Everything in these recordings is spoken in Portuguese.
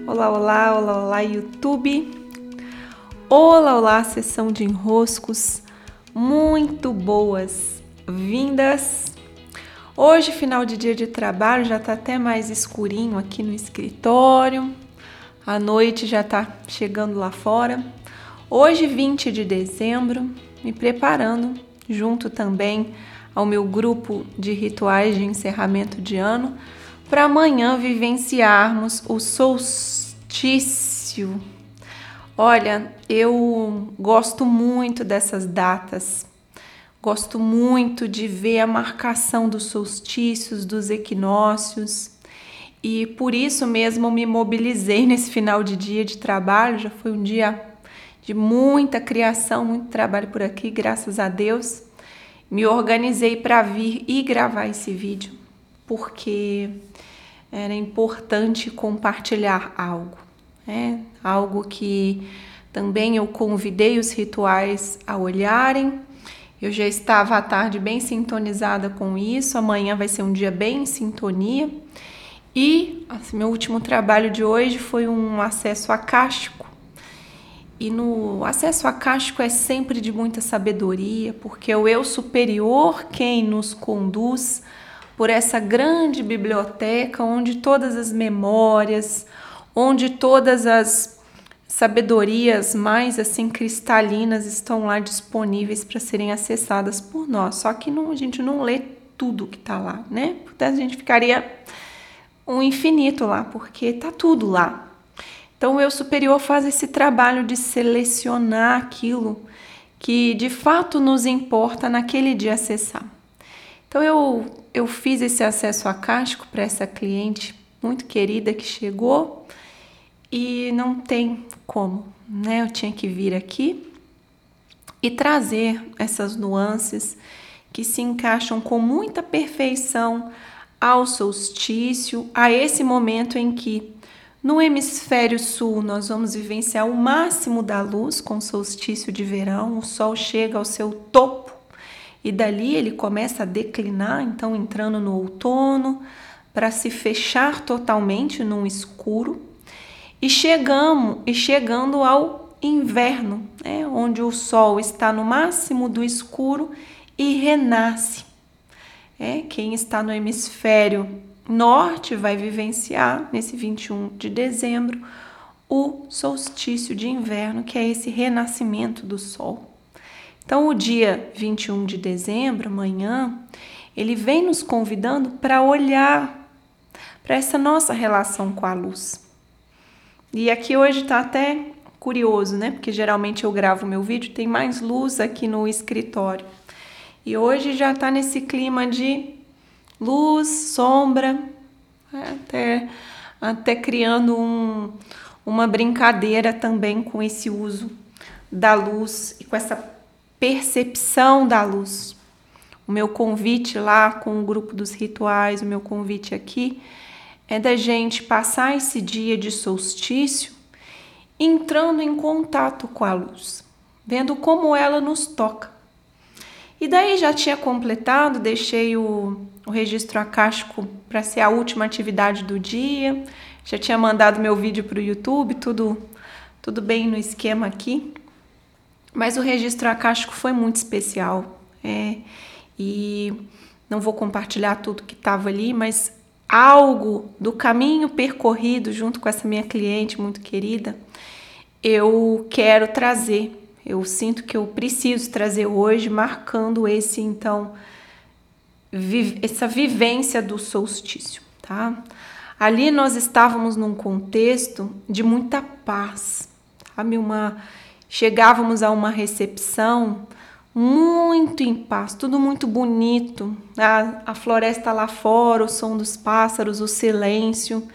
Olá, olá, olá, olá, YouTube. Olá, olá, sessão de enroscos. Muito boas-vindas. Hoje, final de dia de trabalho, já tá até mais escurinho aqui no escritório. A noite já tá chegando lá fora. Hoje, 20 de dezembro, me preparando junto também ao meu grupo de rituais de encerramento de ano para amanhã vivenciarmos o solstício. Olha, eu gosto muito dessas datas. Gosto muito de ver a marcação dos solstícios, dos equinócios. E por isso mesmo me mobilizei nesse final de dia de trabalho. Já foi um dia de muita criação, muito trabalho por aqui, graças a Deus. Me organizei para vir e gravar esse vídeo, porque era importante compartilhar algo, né? algo que também eu convidei os rituais a olharem. Eu já estava à tarde bem sintonizada com isso, amanhã vai ser um dia bem em sintonia. E assim, meu último trabalho de hoje foi um acesso acástico. E no acesso acástico é sempre de muita sabedoria, porque é o eu superior quem nos conduz por essa grande biblioteca onde todas as memórias, onde todas as sabedorias mais assim cristalinas estão lá disponíveis para serem acessadas por nós. Só que não, a gente não lê tudo que está lá, né? Portanto, a gente ficaria um infinito lá, porque tá tudo lá. Então, o eu superior faz esse trabalho de selecionar aquilo que de fato nos importa naquele dia acessar. Então eu, eu fiz esse acesso acástico para essa cliente muito querida que chegou e não tem como, né? Eu tinha que vir aqui e trazer essas nuances que se encaixam com muita perfeição ao solstício, a esse momento em que no hemisfério sul nós vamos vivenciar o máximo da luz com o solstício de verão, o sol chega ao seu topo e dali ele começa a declinar, então entrando no outono, para se fechar totalmente num escuro e chegamos e chegando ao inverno, né, onde o sol está no máximo do escuro e renasce. É, quem está no hemisfério norte vai vivenciar nesse 21 de dezembro o solstício de inverno, que é esse renascimento do sol. Então, o dia 21 de dezembro, amanhã, ele vem nos convidando para olhar para essa nossa relação com a luz. E aqui hoje está até curioso, né? Porque geralmente eu gravo meu vídeo, tem mais luz aqui no escritório. E hoje já está nesse clima de luz, sombra, né? até, até criando um, uma brincadeira também com esse uso da luz e com essa percepção da luz. O meu convite lá com o grupo dos rituais, o meu convite aqui é da gente passar esse dia de solstício entrando em contato com a luz, vendo como ela nos toca. E daí já tinha completado, deixei o, o registro acástico para ser a última atividade do dia, já tinha mandado meu vídeo para o YouTube, tudo, tudo bem no esquema aqui. Mas o registro acástico foi muito especial. É, e não vou compartilhar tudo que estava ali, mas algo do caminho percorrido junto com essa minha cliente muito querida, eu quero trazer. Eu sinto que eu preciso trazer hoje, marcando esse então vi essa vivência do solstício, tá? Ali nós estávamos num contexto de muita paz, sabe? Uma Chegávamos a uma recepção muito em paz, tudo muito bonito. A, a floresta lá fora, o som dos pássaros, o silêncio,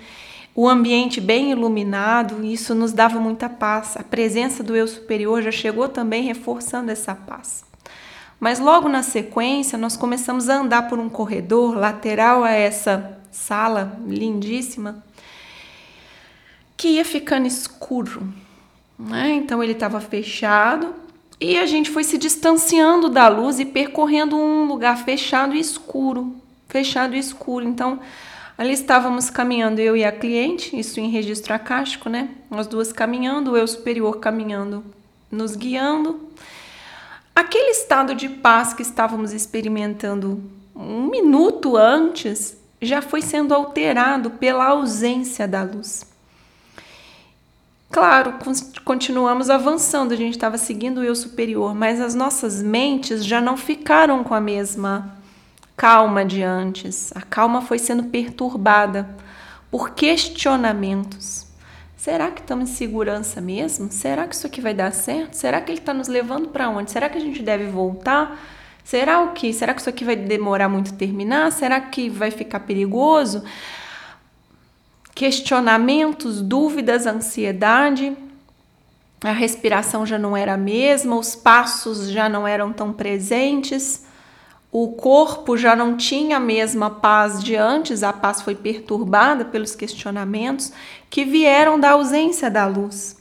o ambiente bem iluminado, isso nos dava muita paz. A presença do eu superior já chegou também reforçando essa paz. Mas logo na sequência, nós começamos a andar por um corredor lateral a essa sala lindíssima, que ia ficando escuro né? Então ele estava fechado e a gente foi se distanciando da luz e percorrendo um lugar fechado e escuro, fechado e escuro. Então Ali estávamos caminhando eu e a cliente, isso em registro acástico, né? Nós duas caminhando, o eu superior caminhando, nos guiando. Aquele estado de paz que estávamos experimentando um minuto antes já foi sendo alterado pela ausência da luz. Claro, continuamos avançando, a gente estava seguindo o eu superior, mas as nossas mentes já não ficaram com a mesma calma de antes. A calma foi sendo perturbada por questionamentos. Será que estamos em segurança mesmo? Será que isso aqui vai dar certo? Será que ele está nos levando para onde? Será que a gente deve voltar? Será o que? Será que isso aqui vai demorar muito terminar? Será que vai ficar perigoso? Questionamentos, dúvidas, ansiedade. A respiração já não era a mesma, os passos já não eram tão presentes. O corpo já não tinha a mesma paz de antes, a paz foi perturbada pelos questionamentos que vieram da ausência da luz.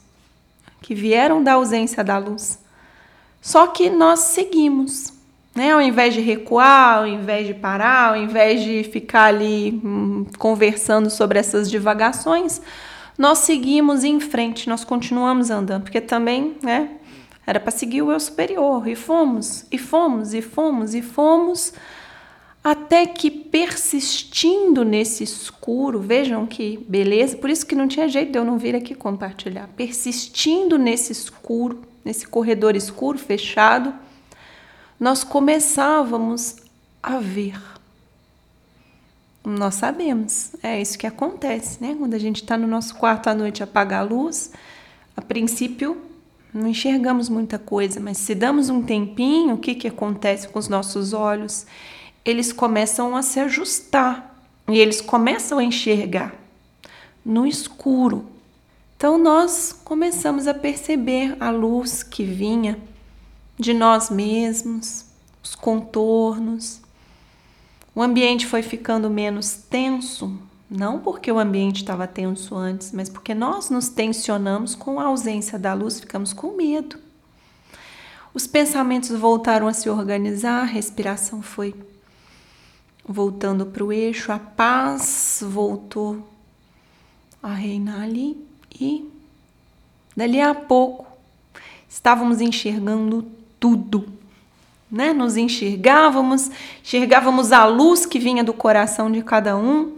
Que vieram da ausência da luz. Só que nós seguimos. Né? Ao invés de recuar, ao invés de parar, ao invés de ficar ali hum, conversando sobre essas divagações, nós seguimos em frente, nós continuamos andando, porque também, né, era para seguir o eu superior, e fomos, e fomos, e fomos, e fomos, até que persistindo nesse escuro, vejam que beleza, por isso que não tinha jeito de eu não vir aqui compartilhar, persistindo nesse escuro, nesse corredor escuro, fechado, nós começávamos a ver. Nós sabemos, é isso que acontece, né? Quando a gente está no nosso quarto à noite apaga a luz, a princípio não enxergamos muita coisa, mas se damos um tempinho, o que, que acontece com os nossos olhos? Eles começam a se ajustar e eles começam a enxergar no escuro. Então nós começamos a perceber a luz que vinha de nós mesmos, os contornos. O ambiente foi ficando menos tenso, não porque o ambiente estava tenso antes, mas porque nós nos tensionamos com a ausência da luz, ficamos com medo. Os pensamentos voltaram a se organizar, a respiração foi voltando para o eixo, a paz voltou a reinar ali e dali a pouco estávamos enxergando tudo. Né? Nos enxergávamos, enxergávamos a luz que vinha do coração de cada um,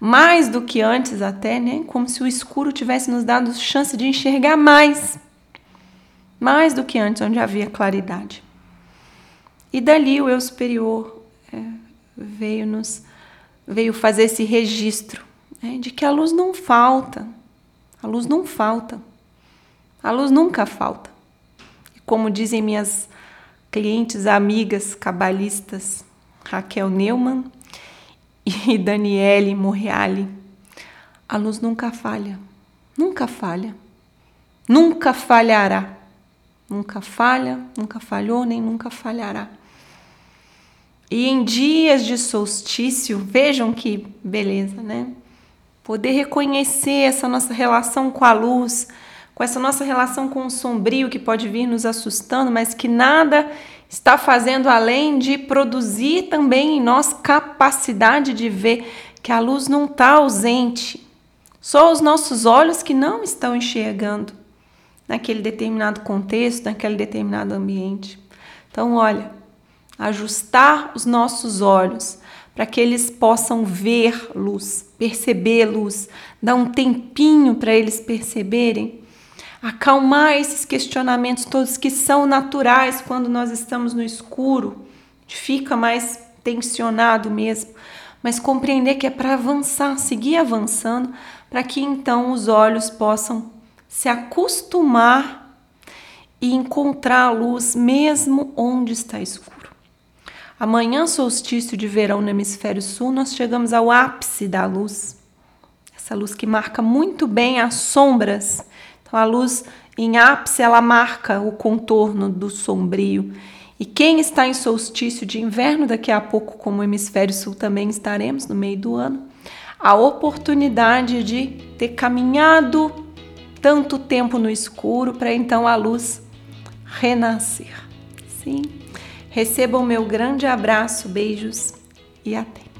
mais do que antes até, né? Como se o escuro tivesse nos dado chance de enxergar mais, mais do que antes, onde havia claridade. E dali o eu superior é, veio nos veio fazer esse registro né, de que a luz não falta, a luz não falta, a luz nunca falta como dizem minhas clientes, amigas cabalistas, Raquel Neumann e Daniele Morreale, a luz nunca falha, nunca falha, nunca falhará, nunca falha, nunca falhou, nem nunca falhará. E em dias de solstício, vejam que beleza, né? Poder reconhecer essa nossa relação com a luz, com essa nossa relação com o sombrio que pode vir nos assustando, mas que nada está fazendo além de produzir também em nós capacidade de ver que a luz não está ausente. Só os nossos olhos que não estão enxergando naquele determinado contexto, naquele determinado ambiente. Então, olha, ajustar os nossos olhos para que eles possam ver luz, perceber luz, dar um tempinho para eles perceberem acalmar esses questionamentos todos que são naturais quando nós estamos no escuro, fica mais tensionado mesmo, mas compreender que é para avançar, seguir avançando, para que então os olhos possam se acostumar e encontrar a luz mesmo onde está escuro. Amanhã, solstício de verão no hemisfério sul, nós chegamos ao ápice da luz. Essa luz que marca muito bem as sombras a luz em ápice ela marca o contorno do sombrio. E quem está em solstício de inverno, daqui a pouco, como hemisfério sul também estaremos no meio do ano, a oportunidade de ter caminhado tanto tempo no escuro para então a luz renascer. Sim. Recebam meu grande abraço, beijos e até.